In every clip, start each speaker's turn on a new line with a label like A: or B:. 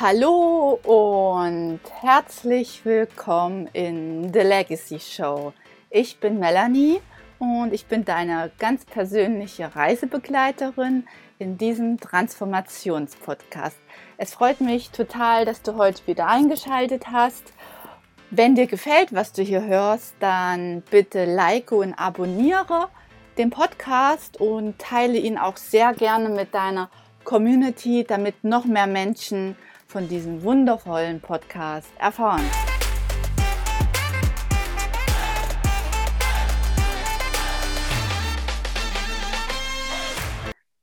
A: Hallo und herzlich willkommen in The Legacy Show. Ich bin Melanie und ich bin deine ganz persönliche Reisebegleiterin in diesem Transformationspodcast. Es freut mich total, dass du heute wieder eingeschaltet hast. Wenn dir gefällt, was du hier hörst, dann bitte like und abonniere den Podcast und teile ihn auch sehr gerne mit deiner Community, damit noch mehr Menschen von diesem wundervollen Podcast erfahren.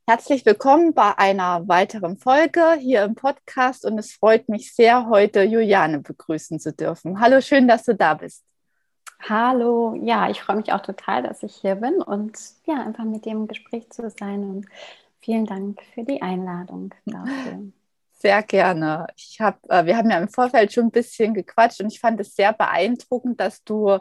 A: Herzlich willkommen bei einer weiteren Folge hier im Podcast und es freut mich sehr, heute Juliane begrüßen zu dürfen. Hallo, schön, dass du da bist.
B: Hallo, ja, ich freue mich auch total, dass ich hier bin und ja, einfach mit im Gespräch zu sein und vielen Dank für die Einladung dafür.
A: Sehr gerne. Ich hab, äh, wir haben ja im Vorfeld schon ein bisschen gequatscht und ich fand es sehr beeindruckend, dass du,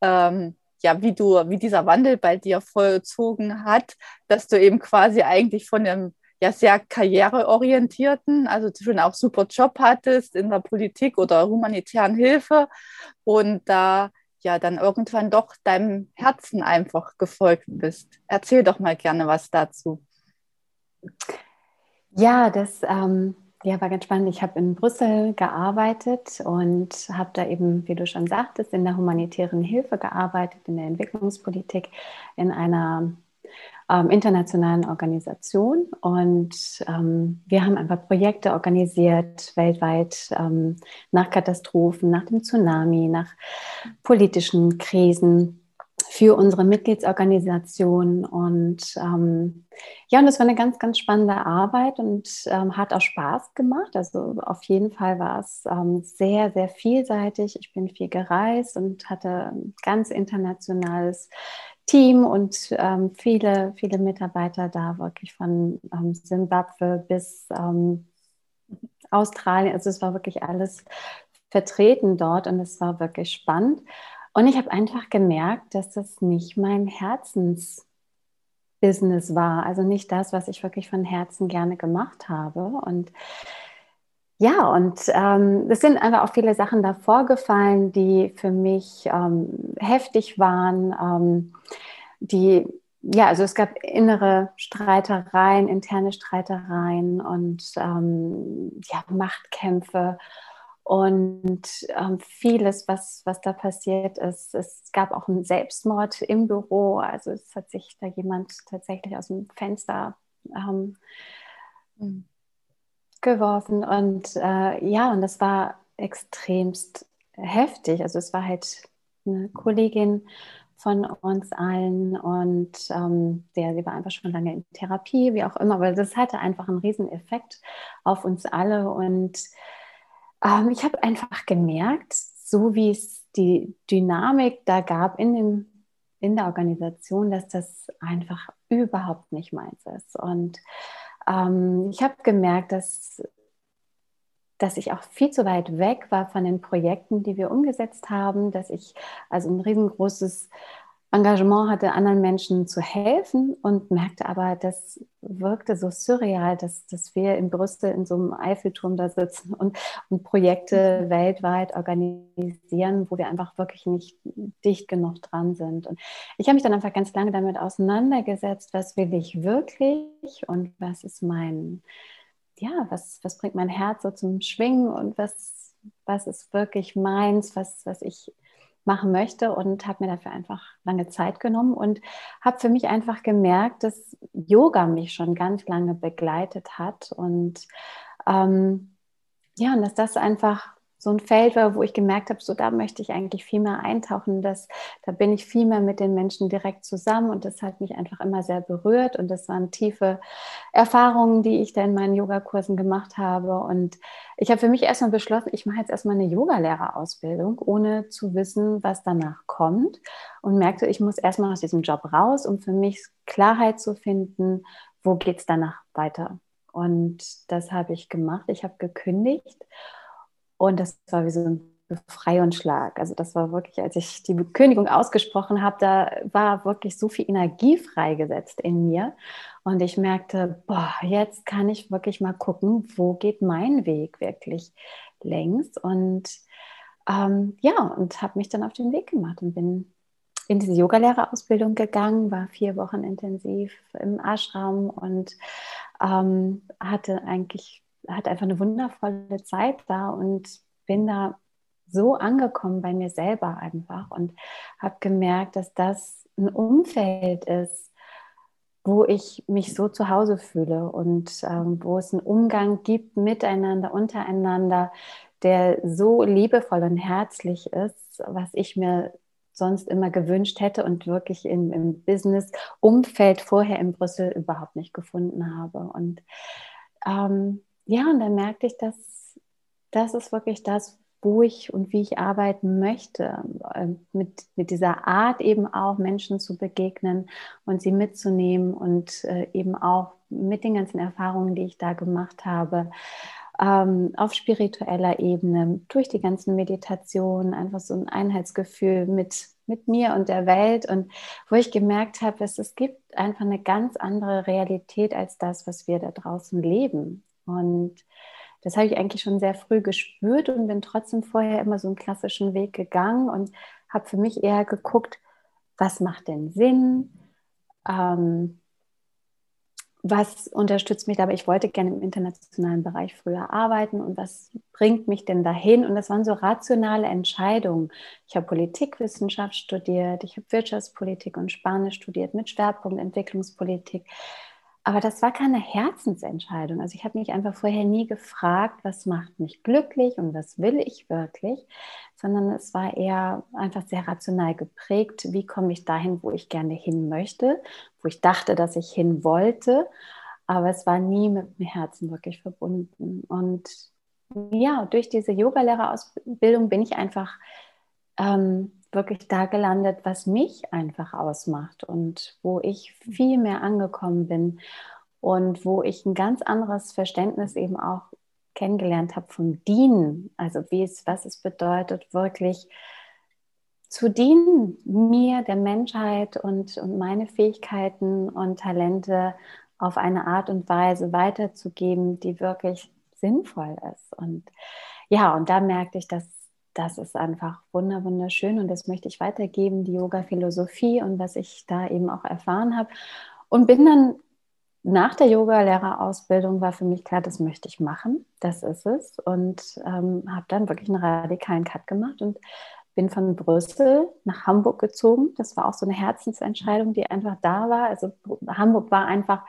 A: ähm, ja, wie du, wie dieser Wandel bei dir vollzogen hat, dass du eben quasi eigentlich von einem ja sehr karriereorientierten, also schon auch super Job hattest in der Politik oder humanitären Hilfe und da ja dann irgendwann doch deinem Herzen einfach gefolgt bist. Erzähl doch mal gerne was dazu.
B: Ja, das ähm, ja, war ganz spannend. Ich habe in Brüssel gearbeitet und habe da eben, wie du schon sagtest, in der humanitären Hilfe gearbeitet, in der Entwicklungspolitik, in einer ähm, internationalen Organisation. Und ähm, wir haben einfach Projekte organisiert weltweit ähm, nach Katastrophen, nach dem Tsunami, nach politischen Krisen für unsere Mitgliedsorganisation. Und ähm, ja, und das war eine ganz, ganz spannende Arbeit und ähm, hat auch Spaß gemacht. Also auf jeden Fall war es ähm, sehr, sehr vielseitig. Ich bin viel gereist und hatte ein ganz internationales Team und ähm, viele, viele Mitarbeiter da, wirklich von Simbabwe ähm, bis ähm, Australien. Also es war wirklich alles vertreten dort und es war wirklich spannend. Und ich habe einfach gemerkt, dass das nicht mein Herzensbusiness war. Also nicht das, was ich wirklich von Herzen gerne gemacht habe. Und ja, und ähm, es sind einfach auch viele Sachen da vorgefallen, die für mich ähm, heftig waren, ähm, die ja, also es gab innere Streitereien, interne Streitereien und ähm, ja, Machtkämpfe und ähm, vieles, was, was da passiert ist. Es gab auch einen Selbstmord im Büro. Also es hat sich da jemand tatsächlich aus dem Fenster ähm, mhm. geworfen. Und äh, ja, und das war extremst heftig. Also es war halt eine Kollegin von uns allen und ähm, der, die war einfach schon lange in Therapie, wie auch immer, aber das hatte einfach einen riesen Effekt auf uns alle und ähm, ich habe einfach gemerkt, so wie es die Dynamik da gab in, dem, in der Organisation, dass das einfach überhaupt nicht meins ist. Und ähm, ich habe gemerkt, dass, dass ich auch viel zu weit weg war von den Projekten, die wir umgesetzt haben, dass ich also ein riesengroßes Engagement hatte, anderen Menschen zu helfen und merkte aber, das wirkte so surreal, dass, dass wir in Brüssel in so einem Eiffelturm da sitzen und, und Projekte mhm. weltweit organisieren, wo wir einfach wirklich nicht dicht genug dran sind. Und ich habe mich dann einfach ganz lange damit auseinandergesetzt, was will ich wirklich und was ist mein, ja, was, was bringt mein Herz so zum Schwingen und was, was ist wirklich meins, was, was ich machen möchte und habe mir dafür einfach lange Zeit genommen und habe für mich einfach gemerkt, dass Yoga mich schon ganz lange begleitet hat und ähm, ja, und dass das einfach so ein Feld war, wo ich gemerkt habe, so da möchte ich eigentlich viel mehr eintauchen. Das, da bin ich viel mehr mit den Menschen direkt zusammen und das hat mich einfach immer sehr berührt und das waren tiefe Erfahrungen, die ich da in meinen Yogakursen gemacht habe. Und ich habe für mich erstmal beschlossen, ich mache jetzt erstmal eine Yogalehrerausbildung, ohne zu wissen, was danach kommt und merkte, ich muss erstmal aus diesem Job raus, um für mich Klarheit zu finden, wo geht es danach weiter. Und das habe ich gemacht. Ich habe gekündigt und das war wie so ein Befreiungsschlag. Also das war wirklich, als ich die Kündigung ausgesprochen habe, da war wirklich so viel Energie freigesetzt in mir. Und ich merkte, boah, jetzt kann ich wirklich mal gucken, wo geht mein Weg wirklich längs. Und ähm, ja, und habe mich dann auf den Weg gemacht und bin in diese Yogalehrerausbildung gegangen, war vier Wochen intensiv im Ashram und ähm, hatte eigentlich hatte einfach eine wundervolle Zeit da und bin da so angekommen bei mir selber einfach und habe gemerkt, dass das ein Umfeld ist, wo ich mich so zu Hause fühle und ähm, wo es einen Umgang gibt miteinander, untereinander, der so liebevoll und herzlich ist, was ich mir sonst immer gewünscht hätte und wirklich im, im Business-Umfeld vorher in Brüssel überhaupt nicht gefunden habe. Und ähm, ja, und dann merkte ich, dass das ist wirklich das, wo ich und wie ich arbeiten möchte, ähm, mit, mit dieser Art eben auch Menschen zu begegnen und sie mitzunehmen und äh, eben auch mit den ganzen Erfahrungen, die ich da gemacht habe, ähm, auf spiritueller Ebene, durch die ganzen Meditationen, einfach so ein Einheitsgefühl mit, mit mir und der Welt und wo ich gemerkt habe, dass es gibt einfach eine ganz andere Realität als das, was wir da draußen leben. Und das habe ich eigentlich schon sehr früh gespürt und bin trotzdem vorher immer so einen klassischen Weg gegangen und habe für mich eher geguckt, was macht denn Sinn? Ähm, was unterstützt mich dabei? Ich wollte gerne im internationalen Bereich früher arbeiten und was bringt mich denn dahin? Und das waren so rationale Entscheidungen. Ich habe Politikwissenschaft studiert, ich habe Wirtschaftspolitik und Spanisch studiert mit Schwerpunkt Entwicklungspolitik. Aber das war keine Herzensentscheidung. Also ich habe mich einfach vorher nie gefragt, was macht mich glücklich und was will ich wirklich, sondern es war eher einfach sehr rational geprägt, wie komme ich dahin, wo ich gerne hin möchte, wo ich dachte, dass ich hin wollte, aber es war nie mit dem Herzen wirklich verbunden. Und ja, durch diese Yogalehrerausbildung bin ich einfach ähm, wirklich da gelandet, was mich einfach ausmacht und wo ich viel mehr angekommen bin und wo ich ein ganz anderes Verständnis eben auch kennengelernt habe vom Dienen, also wie es, was es bedeutet, wirklich zu dienen, mir, der Menschheit und, und meine Fähigkeiten und Talente auf eine Art und Weise weiterzugeben, die wirklich sinnvoll ist. Und ja, und da merkte ich, dass das ist einfach wunderschön und das möchte ich weitergeben, die Yoga-Philosophie und was ich da eben auch erfahren habe. Und bin dann nach der Yoga-Lehrerausbildung war für mich klar, das möchte ich machen, das ist es. Und ähm, habe dann wirklich einen radikalen Cut gemacht und bin von Brüssel nach Hamburg gezogen. Das war auch so eine Herzensentscheidung, die einfach da war. Also Hamburg war einfach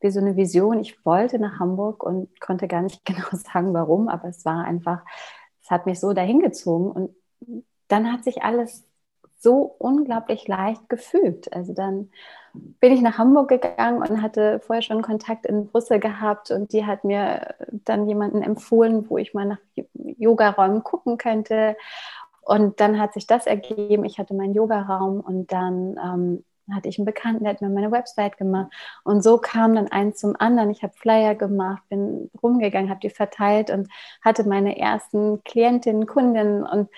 B: wie so eine Vision. Ich wollte nach Hamburg und konnte gar nicht genau sagen, warum, aber es war einfach es hat mich so dahin gezogen und dann hat sich alles so unglaublich leicht gefügt. Also dann bin ich nach Hamburg gegangen und hatte vorher schon Kontakt in Brüssel gehabt und die hat mir dann jemanden empfohlen, wo ich mal nach Yogaräumen gucken könnte. Und dann hat sich das ergeben. Ich hatte meinen Yogaraum und dann ähm, hatte ich einen Bekannten, der hat mir meine Website gemacht. Und so kam dann eins zum anderen. Ich habe Flyer gemacht, bin rumgegangen, habe die verteilt und hatte meine ersten Klientinnen, Kundinnen. Und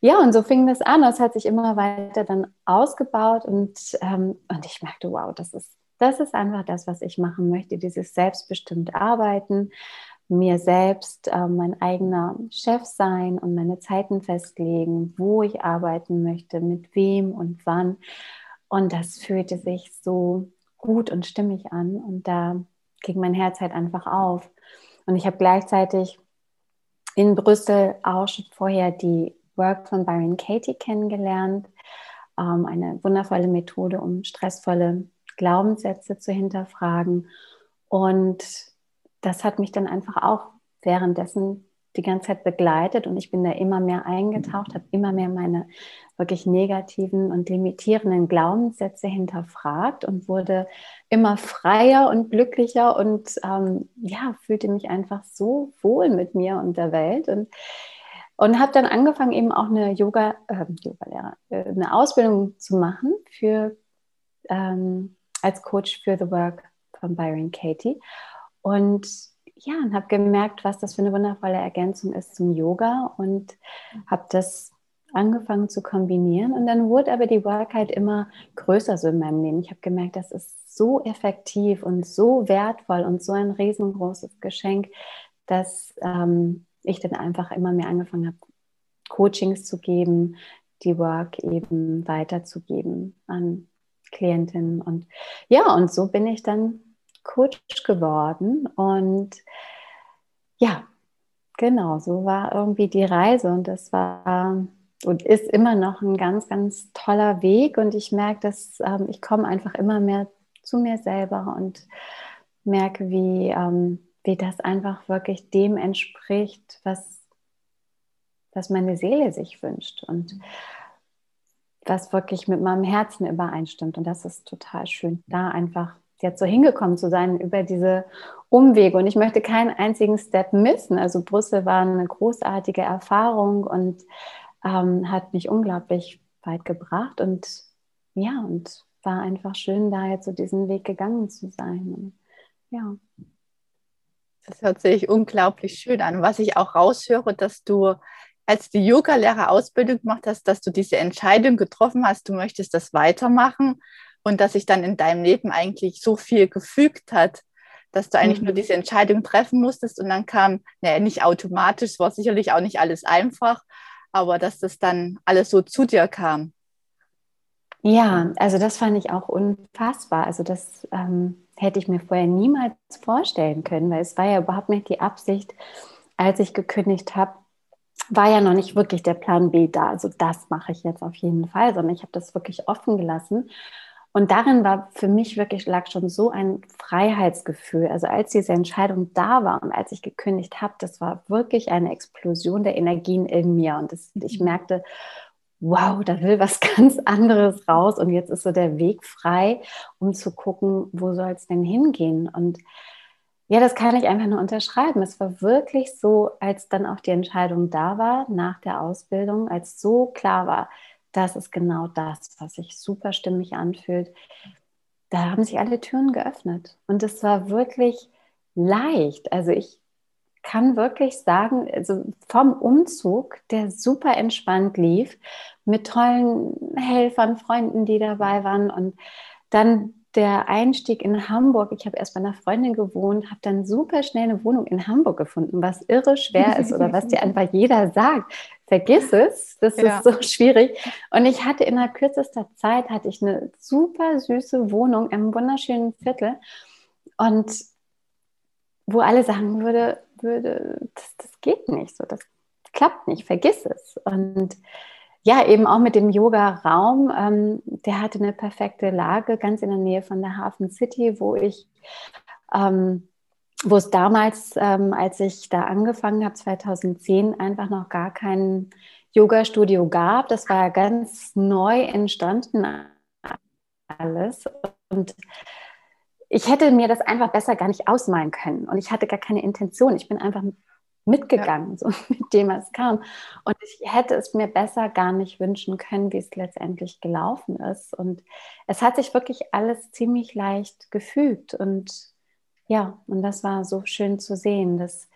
B: ja, und so fing das an. Es hat sich immer weiter dann ausgebaut. Und, ähm, und ich merkte, wow, das ist, das ist einfach das, was ich machen möchte, dieses selbstbestimmte Arbeiten mir selbst äh, mein eigener Chef sein und meine Zeiten festlegen, wo ich arbeiten möchte, mit wem und wann. Und das fühlte sich so gut und stimmig an. Und da ging mein Herz halt einfach auf. Und ich habe gleichzeitig in Brüssel auch schon vorher die Work von Byron Katie kennengelernt. Ähm, eine wundervolle Methode, um stressvolle Glaubenssätze zu hinterfragen. Und das hat mich dann einfach auch währenddessen die ganze Zeit begleitet und ich bin da immer mehr eingetaucht, habe immer mehr meine wirklich negativen und limitierenden Glaubenssätze hinterfragt und wurde immer freier und glücklicher und ähm, ja, fühlte mich einfach so wohl mit mir und der Welt und und habe dann angefangen eben auch eine Yoga, äh, Yoga äh, eine Ausbildung zu machen für ähm, als Coach für The Work von Byron Katie und ja, und habe gemerkt, was das für eine wundervolle Ergänzung ist zum Yoga und habe das angefangen zu kombinieren. Und dann wurde aber die Work halt immer größer so in meinem Leben. Ich habe gemerkt, das ist so effektiv und so wertvoll und so ein riesengroßes Geschenk, dass ähm, ich dann einfach immer mehr angefangen habe, Coachings zu geben, die Work eben weiterzugeben an Klientinnen. Und ja, und so bin ich dann Coach geworden. Und ja, genau, so war irgendwie die Reise. Und das war und ist immer noch ein ganz, ganz toller Weg. Und ich merke, dass ähm, ich komme einfach immer mehr zu mir selber und merke, wie, ähm, wie das einfach wirklich dem entspricht, was, was meine Seele sich wünscht. Und was wirklich mit meinem Herzen übereinstimmt. Und das ist total schön, da einfach jetzt so hingekommen zu sein über diese Umwege. Und ich möchte keinen einzigen Step missen. Also Brüssel war eine großartige Erfahrung und ähm, hat mich unglaublich weit gebracht. Und ja, und war einfach schön, da jetzt so diesen Weg gegangen zu sein. Und, ja.
A: Das hört sich unglaublich schön an. Was ich auch raushöre, dass du als du Yoga-Lehrer-Ausbildung gemacht hast, dass du diese Entscheidung getroffen hast, du möchtest das weitermachen und dass sich dann in deinem Leben eigentlich so viel gefügt hat, dass du eigentlich mhm. nur diese Entscheidung treffen musstest und dann kam, naja, nicht automatisch, es war sicherlich auch nicht alles einfach, aber dass das dann alles so zu dir kam.
B: Ja, also das fand ich auch unfassbar. Also das ähm, hätte ich mir vorher niemals vorstellen können, weil es war ja überhaupt nicht die Absicht, als ich gekündigt habe, war ja noch nicht wirklich der Plan B da. Also das mache ich jetzt auf jeden Fall, sondern ich habe das wirklich offen gelassen. Und darin war für mich wirklich, lag schon so ein Freiheitsgefühl. Also als diese Entscheidung da war und als ich gekündigt habe, das war wirklich eine Explosion der Energien in mir. Und das, ich mhm. merkte, wow, da will was ganz anderes raus. Und jetzt ist so der Weg frei, um zu gucken, wo soll es denn hingehen. Und ja, das kann ich einfach nur unterschreiben. Es war wirklich so, als dann auch die Entscheidung da war nach der Ausbildung, als so klar war, das ist genau das, was sich super stimmig anfühlt. Da haben sich alle Türen geöffnet und es war wirklich leicht. Also ich kann wirklich sagen, also vom Umzug, der super entspannt lief, mit tollen Helfern, Freunden, die dabei waren und dann der Einstieg in Hamburg, ich habe erst bei einer Freundin gewohnt, habe dann super schnell eine Wohnung in Hamburg gefunden, was irre schwer ist oder was dir einfach jeder sagt. Vergiss es, das ja. ist so schwierig. Und ich hatte innerhalb kürzester Zeit hatte ich eine super süße Wohnung im wunderschönen Viertel und wo alle sagen würde, würde das, das geht nicht so, das klappt nicht, vergiss es. Und ja, eben auch mit dem Yoga-Raum. Ähm, der hatte eine perfekte Lage, ganz in der Nähe von der Hafen City, wo ich, ähm, wo es damals, ähm, als ich da angefangen habe, 2010, einfach noch gar kein Yoga-Studio gab. Das war ganz neu entstanden alles. Und ich hätte mir das einfach besser gar nicht ausmalen können. Und ich hatte gar keine Intention. Ich bin einfach mitgegangen, ja. so mit dem es kam. Und ich hätte es mir besser gar nicht wünschen können, wie es letztendlich gelaufen ist. Und es hat sich wirklich alles ziemlich leicht gefügt. Und ja, und das war so schön zu sehen, dass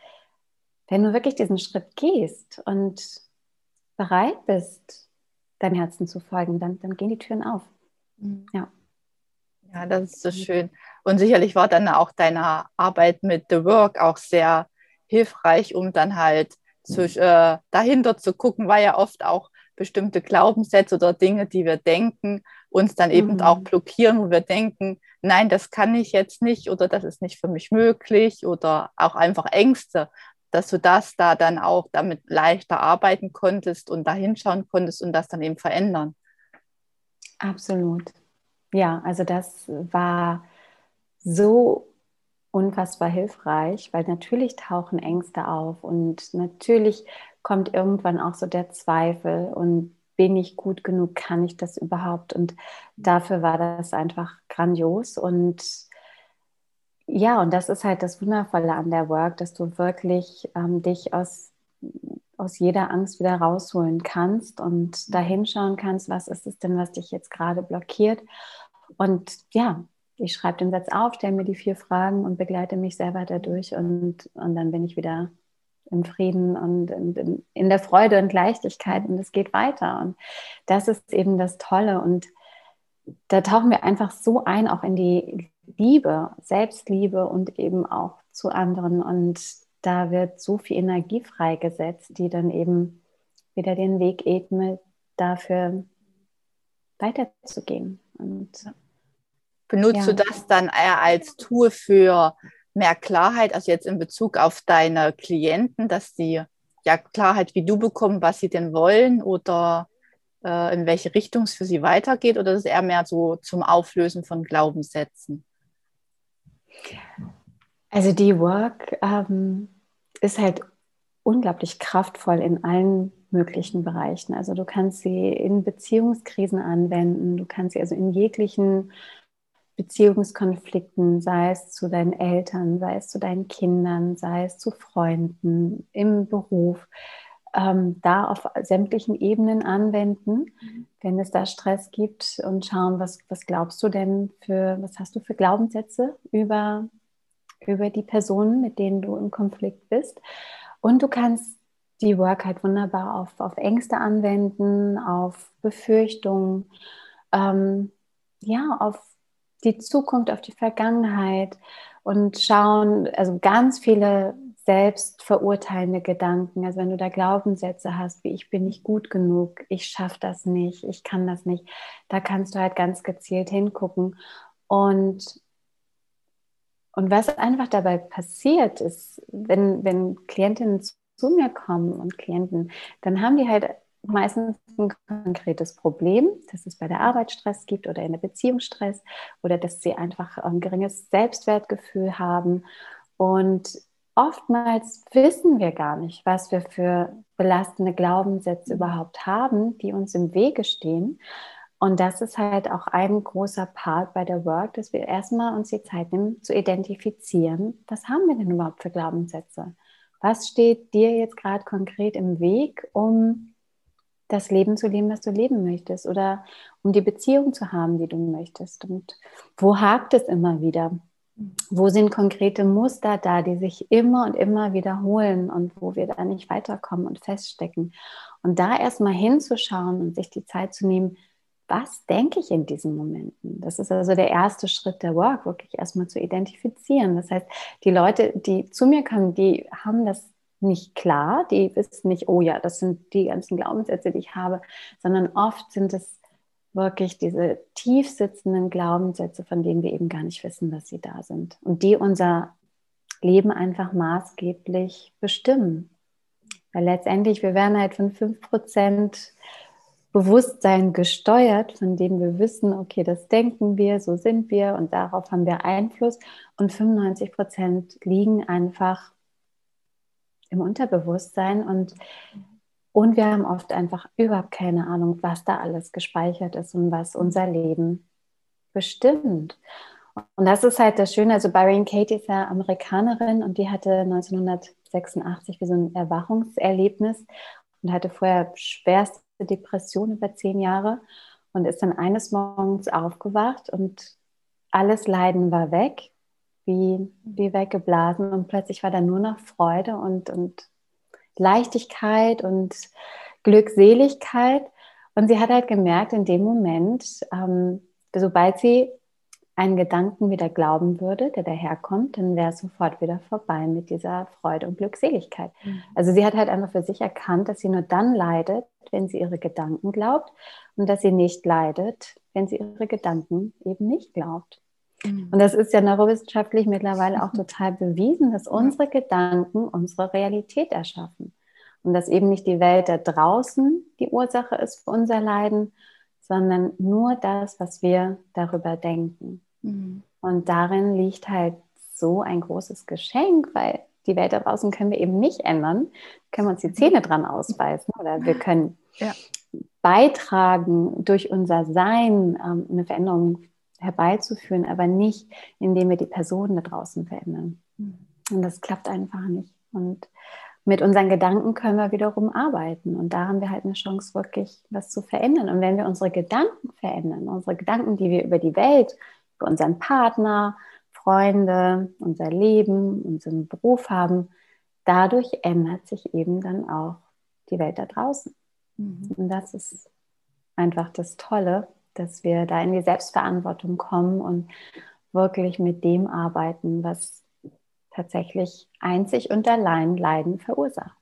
B: wenn du wirklich diesen Schritt gehst und bereit bist, deinem Herzen zu folgen, dann, dann gehen die Türen auf.
A: Mhm. Ja. Ja, das ist so schön. Und sicherlich war dann auch deine Arbeit mit The Work auch sehr hilfreich, um dann halt zu, äh, dahinter zu gucken, weil ja oft auch bestimmte Glaubenssätze oder Dinge, die wir denken, uns dann eben mhm. auch blockieren, wo wir denken, nein, das kann ich jetzt nicht oder das ist nicht für mich möglich oder auch einfach Ängste, dass du das da dann auch damit leichter arbeiten konntest und da hinschauen konntest und das dann eben verändern.
B: Absolut. Ja, also das war so unfassbar hilfreich, weil natürlich tauchen Ängste auf und natürlich kommt irgendwann auch so der Zweifel und bin ich gut genug, kann ich das überhaupt? Und dafür war das einfach grandios und ja, und das ist halt das Wundervolle an der Work, dass du wirklich ähm, dich aus, aus jeder Angst wieder rausholen kannst und da hinschauen kannst, was ist es denn, was dich jetzt gerade blockiert. Und ja, ich schreibe den Satz auf, stelle mir die vier Fragen und begleite mich selber dadurch und, und dann bin ich wieder im Frieden und in, in der Freude und Leichtigkeit und es geht weiter. Und das ist eben das Tolle. Und da tauchen wir einfach so ein, auch in die Liebe, Selbstliebe und eben auch zu anderen. Und da wird so viel Energie freigesetzt, die dann eben wieder den Weg ebnet, dafür weiterzugehen. Und
A: benutzt ja. du das dann eher als Tool für mehr Klarheit, also jetzt in Bezug auf deine Klienten, dass sie ja Klarheit wie du bekommen, was sie denn wollen oder äh, in welche Richtung es für sie weitergeht oder ist es eher mehr so zum Auflösen von Glaubenssätzen?
B: Also die Work ähm, ist halt unglaublich kraftvoll in allen möglichen Bereichen. Also du kannst sie in Beziehungskrisen anwenden, du kannst sie also in jeglichen Beziehungskonflikten, sei es zu deinen Eltern, sei es zu deinen Kindern, sei es zu Freunden, im Beruf, ähm, da auf sämtlichen Ebenen anwenden, mhm. wenn es da Stress gibt und schauen, was, was glaubst du denn für, was hast du für Glaubenssätze über, über die Personen, mit denen du im Konflikt bist. Und du kannst die Work halt wunderbar auf, auf Ängste anwenden, auf Befürchtungen, ähm, ja, auf die Zukunft, auf die Vergangenheit und schauen, also ganz viele selbstverurteilende Gedanken. Also wenn du da Glaubenssätze hast, wie ich bin nicht gut genug, ich schaffe das nicht, ich kann das nicht, da kannst du halt ganz gezielt hingucken. Und, und was einfach dabei passiert ist, wenn, wenn Klientinnen zu mir kommen und Klienten, dann haben die halt meistens ein konkretes Problem, dass es bei der Arbeit Stress gibt oder in der Beziehung Stress oder dass sie einfach ein geringes Selbstwertgefühl haben. Und oftmals wissen wir gar nicht, was wir für belastende Glaubenssätze überhaupt haben, die uns im Wege stehen. Und das ist halt auch ein großer Part bei der Work, dass wir erstmal uns die Zeit nehmen, zu identifizieren, was haben wir denn überhaupt für Glaubenssätze? Was steht dir jetzt gerade konkret im Weg, um das Leben zu leben, was du leben möchtest oder um die Beziehung zu haben, die du möchtest. Und wo hakt es immer wieder? Wo sind konkrete Muster da, die sich immer und immer wiederholen und wo wir da nicht weiterkommen und feststecken? Und da erstmal hinzuschauen und sich die Zeit zu nehmen, was denke ich in diesen Momenten? Das ist also der erste Schritt der Work, wirklich erstmal zu identifizieren. Das heißt, die Leute, die zu mir kommen, die haben das nicht klar, die wissen nicht, oh ja, das sind die ganzen Glaubenssätze, die ich habe, sondern oft sind es wirklich diese tief sitzenden Glaubenssätze, von denen wir eben gar nicht wissen, dass sie da sind und die unser Leben einfach maßgeblich bestimmen. Weil letztendlich, wir werden halt von 5% Bewusstsein gesteuert, von dem wir wissen, okay, das denken wir, so sind wir und darauf haben wir Einfluss. Und 95% liegen einfach im Unterbewusstsein und, und wir haben oft einfach überhaupt keine Ahnung, was da alles gespeichert ist und was unser Leben bestimmt. Und das ist halt das Schöne. Also Byron Katie ist ja Amerikanerin und die hatte 1986 wie so ein Erwachungserlebnis und hatte vorher schwerste Depression über zehn Jahre und ist dann eines Morgens aufgewacht und alles Leiden war weg wie, wie weggeblasen und plötzlich war da nur noch Freude und, und Leichtigkeit und Glückseligkeit. Und sie hat halt gemerkt, in dem Moment, ähm, sobald sie einen Gedanken wieder glauben würde, der daherkommt, dann wäre es sofort wieder vorbei mit dieser Freude und Glückseligkeit. Mhm. Also sie hat halt einfach für sich erkannt, dass sie nur dann leidet, wenn sie ihre Gedanken glaubt und dass sie nicht leidet, wenn sie ihre Gedanken eben nicht glaubt. Und das ist ja neurowissenschaftlich mittlerweile auch total bewiesen, dass unsere Gedanken unsere Realität erschaffen. Und dass eben nicht die Welt da draußen die Ursache ist für unser Leiden, sondern nur das, was wir darüber denken. Mhm. Und darin liegt halt so ein großes Geschenk, weil die Welt da draußen können wir eben nicht ändern. Können wir uns die Zähne dran ausbeißen oder wir können ja. beitragen durch unser Sein ähm, eine Veränderung herbeizuführen, aber nicht, indem wir die Personen da draußen verändern. Mhm. Und das klappt einfach nicht. Und mit unseren Gedanken können wir wiederum arbeiten. Und da haben wir halt eine Chance, wirklich was zu verändern. Und wenn wir unsere Gedanken verändern, unsere Gedanken, die wir über die Welt, für unseren Partner, Freunde, unser Leben, unseren Beruf haben, dadurch ändert sich eben dann auch die Welt da draußen. Mhm. Und das ist einfach das Tolle, dass wir da in die Selbstverantwortung kommen und wirklich mit dem arbeiten, was tatsächlich einzig und allein Leiden verursacht.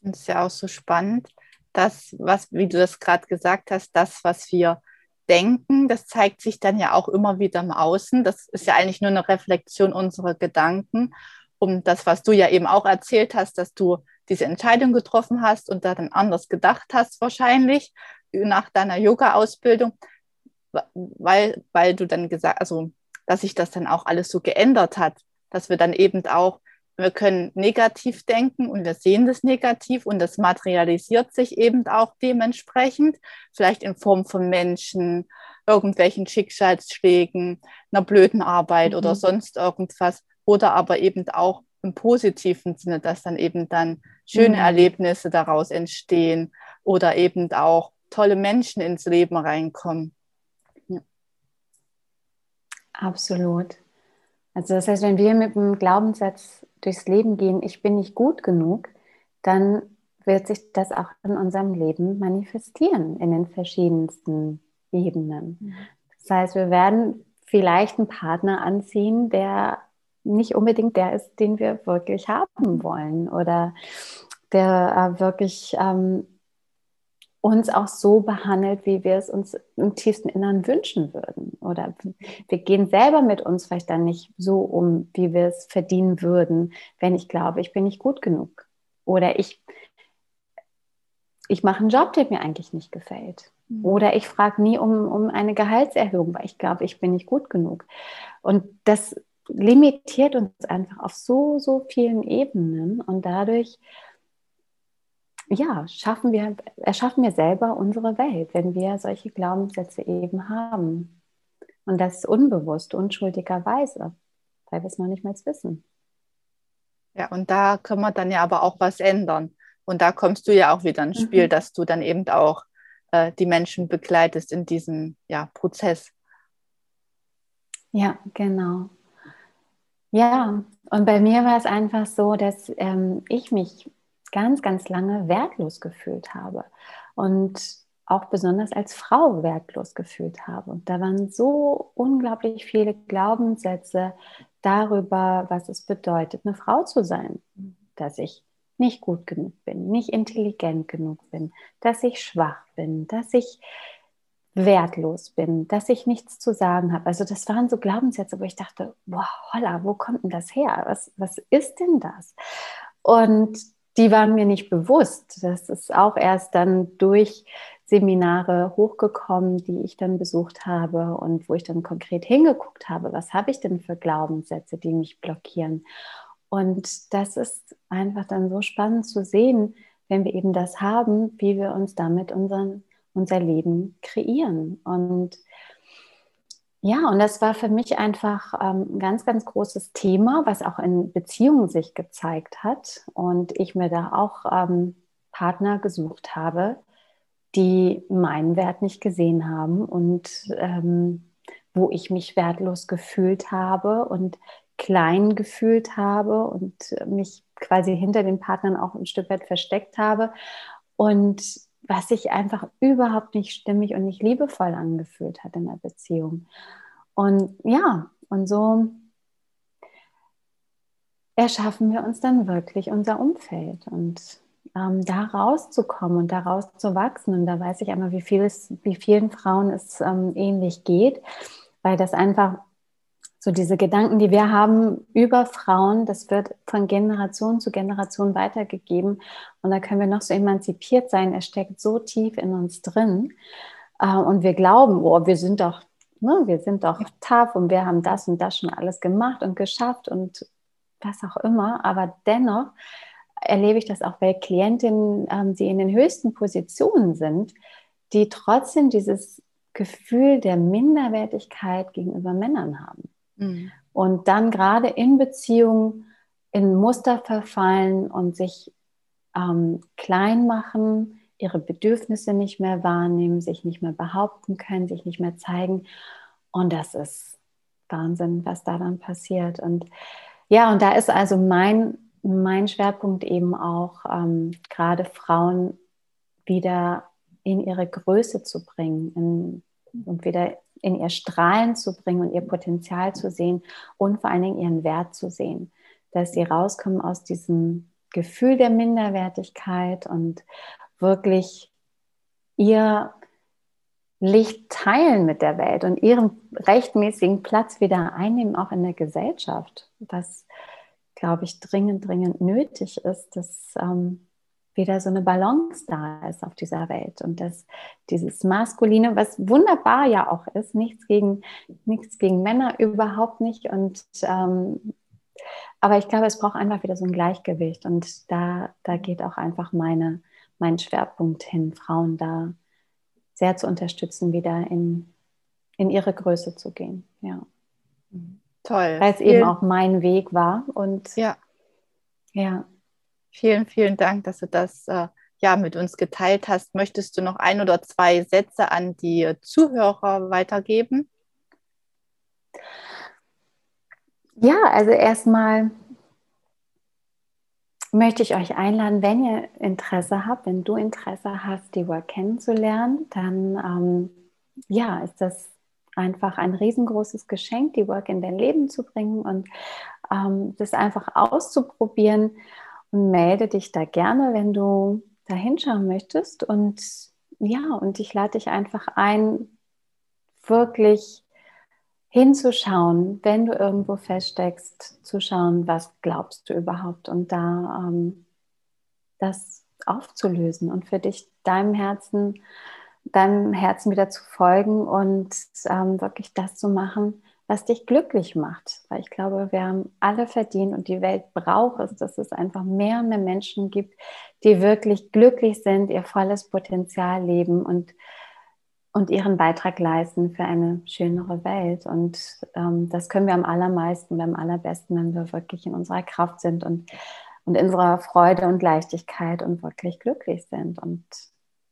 A: Das ist ja auch so spannend, dass, was, wie du das gerade gesagt hast, das, was wir denken, das zeigt sich dann ja auch immer wieder im Außen. Das ist ja eigentlich nur eine Reflexion unserer Gedanken. Um das, was du ja eben auch erzählt hast, dass du diese Entscheidung getroffen hast und da dann anders gedacht hast, wahrscheinlich nach deiner Yoga-Ausbildung, weil, weil du dann gesagt, also dass sich das dann auch alles so geändert hat, dass wir dann eben auch, wir können negativ denken und wir sehen das negativ und das materialisiert sich eben auch dementsprechend, vielleicht in Form von Menschen, irgendwelchen Schicksalsschlägen, einer blöden Arbeit mhm. oder sonst irgendwas oder aber eben auch im positiven Sinne, dass dann eben dann schöne mhm. Erlebnisse daraus entstehen oder eben auch tolle Menschen ins Leben reinkommen. Ja.
B: Absolut. Also das heißt, wenn wir mit dem Glaubenssatz durchs Leben gehen, ich bin nicht gut genug, dann wird sich das auch in unserem Leben manifestieren in den verschiedensten Ebenen. Mhm. Das heißt, wir werden vielleicht einen Partner anziehen, der nicht unbedingt der ist, den wir wirklich haben wollen oder der äh, wirklich ähm, uns auch so behandelt, wie wir es uns im tiefsten Innern wünschen würden. Oder wir gehen selber mit uns vielleicht dann nicht so um, wie wir es verdienen würden, wenn ich glaube, ich bin nicht gut genug. Oder ich, ich mache einen Job, der mir eigentlich nicht gefällt. Mhm. Oder ich frage nie um, um eine Gehaltserhöhung, weil ich glaube, ich bin nicht gut genug. Und das limitiert uns einfach auf so, so vielen Ebenen. Und dadurch ja, schaffen wir, erschaffen wir selber unsere Welt, wenn wir solche Glaubenssätze eben haben. Und das unbewusst, unschuldigerweise, weil wir es noch nicht mal wissen.
A: Ja, und da können wir dann ja aber auch was ändern. Und da kommst du ja auch wieder ins Spiel, mhm. dass du dann eben auch äh, die Menschen begleitest in diesem ja, Prozess.
B: Ja, genau. Ja, und bei mir war es einfach so, dass ähm, ich mich ganz, ganz lange wertlos gefühlt habe und auch besonders als Frau wertlos gefühlt habe. Und da waren so unglaublich viele Glaubenssätze darüber, was es bedeutet, eine Frau zu sein, dass ich nicht gut genug bin, nicht intelligent genug bin, dass ich schwach bin, dass ich wertlos bin, dass ich nichts zu sagen habe. Also das waren so Glaubenssätze, wo ich dachte, boah, holla, wo kommt denn das her? Was, was ist denn das? Und die waren mir nicht bewusst. Das ist auch erst dann durch Seminare hochgekommen, die ich dann besucht habe und wo ich dann konkret hingeguckt habe, was habe ich denn für Glaubenssätze, die mich blockieren. Und das ist einfach dann so spannend zu sehen, wenn wir eben das haben, wie wir uns damit unseren, unser Leben kreieren. Und ja, und das war für mich einfach ähm, ein ganz, ganz großes Thema, was auch in Beziehungen sich gezeigt hat. Und ich mir da auch ähm, Partner gesucht habe, die meinen Wert nicht gesehen haben und ähm, wo ich mich wertlos gefühlt habe und klein gefühlt habe und mich quasi hinter den Partnern auch ein Stück weit versteckt habe. Und was sich einfach überhaupt nicht stimmig und nicht liebevoll angefühlt hat in der Beziehung. Und ja, und so erschaffen wir uns dann wirklich unser Umfeld und ähm, da rauszukommen und da rauszuwachsen. Und da weiß ich einmal, wie, viel es, wie vielen Frauen es ähm, ähnlich geht, weil das einfach so diese Gedanken, die wir haben über Frauen, das wird von Generation zu Generation weitergegeben. Und da können wir noch so emanzipiert sein. Er steckt so tief in uns drin. Äh, und wir glauben, oh, wir sind doch, ne, wir sind doch tough und wir haben das und das schon alles gemacht und geschafft und was auch immer. Aber dennoch erlebe ich das auch bei Klientinnen, ähm, die in den höchsten Positionen sind, die trotzdem dieses Gefühl der Minderwertigkeit gegenüber Männern haben. Mhm. Und dann gerade in Beziehungen in Muster verfallen und sich ähm, klein machen, ihre Bedürfnisse nicht mehr wahrnehmen, sich nicht mehr behaupten können, sich nicht mehr zeigen Und das ist Wahnsinn, was da dann passiert. Und ja, und da ist also mein, mein Schwerpunkt eben auch, ähm, gerade Frauen wieder in ihre Größe zu bringen in, und wieder in ihr Strahlen zu bringen und ihr Potenzial zu sehen und vor allen Dingen ihren Wert zu sehen. Dass sie rauskommen aus diesem Gefühl der Minderwertigkeit und wirklich ihr Licht teilen mit der Welt und ihren rechtmäßigen Platz wieder einnehmen, auch in der Gesellschaft, was, glaube ich, dringend, dringend nötig ist, dass ähm, wieder so eine Balance da ist auf dieser Welt und dass dieses Maskuline, was wunderbar ja auch ist, nichts gegen, nichts gegen Männer, überhaupt nicht. Und ähm, aber ich glaube, es braucht einfach wieder so ein Gleichgewicht und da, da geht auch einfach meine, mein Schwerpunkt hin, Frauen da sehr zu unterstützen, wieder in, in ihre Größe zu gehen. Ja.
A: Toll.
B: Weil es eben auch mein Weg war. Und
A: ja. Ja. Vielen, vielen Dank, dass du das äh, ja mit uns geteilt hast. Möchtest du noch ein oder zwei Sätze an die Zuhörer weitergeben?
B: Ja, also erstmal möchte ich euch einladen, wenn ihr Interesse habt, wenn du Interesse hast, die Work kennenzulernen, dann ähm, ja, ist das einfach ein riesengroßes Geschenk, die Work in dein Leben zu bringen und ähm, das einfach auszuprobieren melde dich da gerne, wenn du da hinschauen möchtest. Und ja, und ich lade dich einfach ein, wirklich hinzuschauen, wenn du irgendwo feststeckst, zu schauen, was glaubst du überhaupt und da ähm, das aufzulösen und für dich deinem Herzen, deinem Herzen wieder zu folgen und ähm, wirklich das zu machen, was dich glücklich macht. Weil ich glaube, wir haben alle verdient und die Welt braucht es, dass es einfach mehr und mehr Menschen gibt, die wirklich glücklich sind, ihr volles Potenzial leben und und ihren Beitrag leisten für eine schönere Welt. Und ähm, das können wir am allermeisten, am allerbesten, wenn wir wirklich in unserer Kraft sind und, und in unserer Freude und Leichtigkeit und wirklich glücklich sind. Und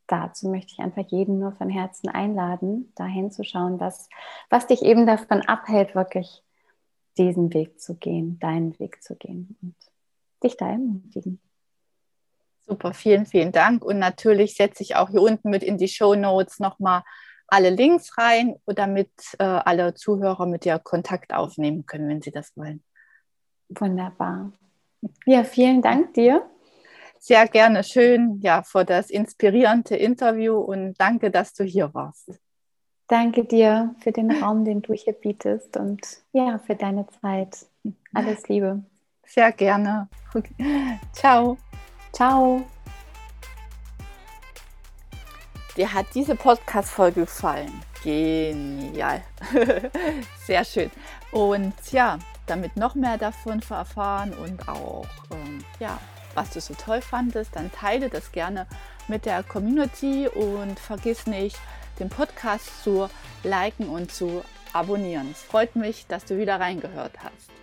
B: dazu möchte ich einfach jeden nur von Herzen einladen, dahin zu schauen, was, was dich eben davon abhält, wirklich diesen Weg zu gehen, deinen Weg zu gehen und dich da ermutigen.
A: Super, vielen, vielen Dank. Und natürlich setze ich auch hier unten mit in die Show Notes nochmal alle Links rein, damit äh, alle Zuhörer mit dir Kontakt aufnehmen können, wenn sie das wollen.
B: Wunderbar. Ja, vielen Dank dir.
A: Sehr gerne. Schön, ja, für das inspirierende Interview und danke, dass du hier warst.
B: Danke dir für den Raum, den du hier bietest und ja, für deine Zeit. Alles Liebe.
A: Sehr gerne. Ciao.
B: Ciao.
A: Dir hat diese Podcast-Folge gefallen? Genial. Sehr schön. Und ja, damit noch mehr davon erfahren und auch, ähm, ja, was du so toll fandest, dann teile das gerne mit der Community und vergiss nicht, den Podcast zu liken und zu abonnieren. Es freut mich, dass du wieder reingehört hast.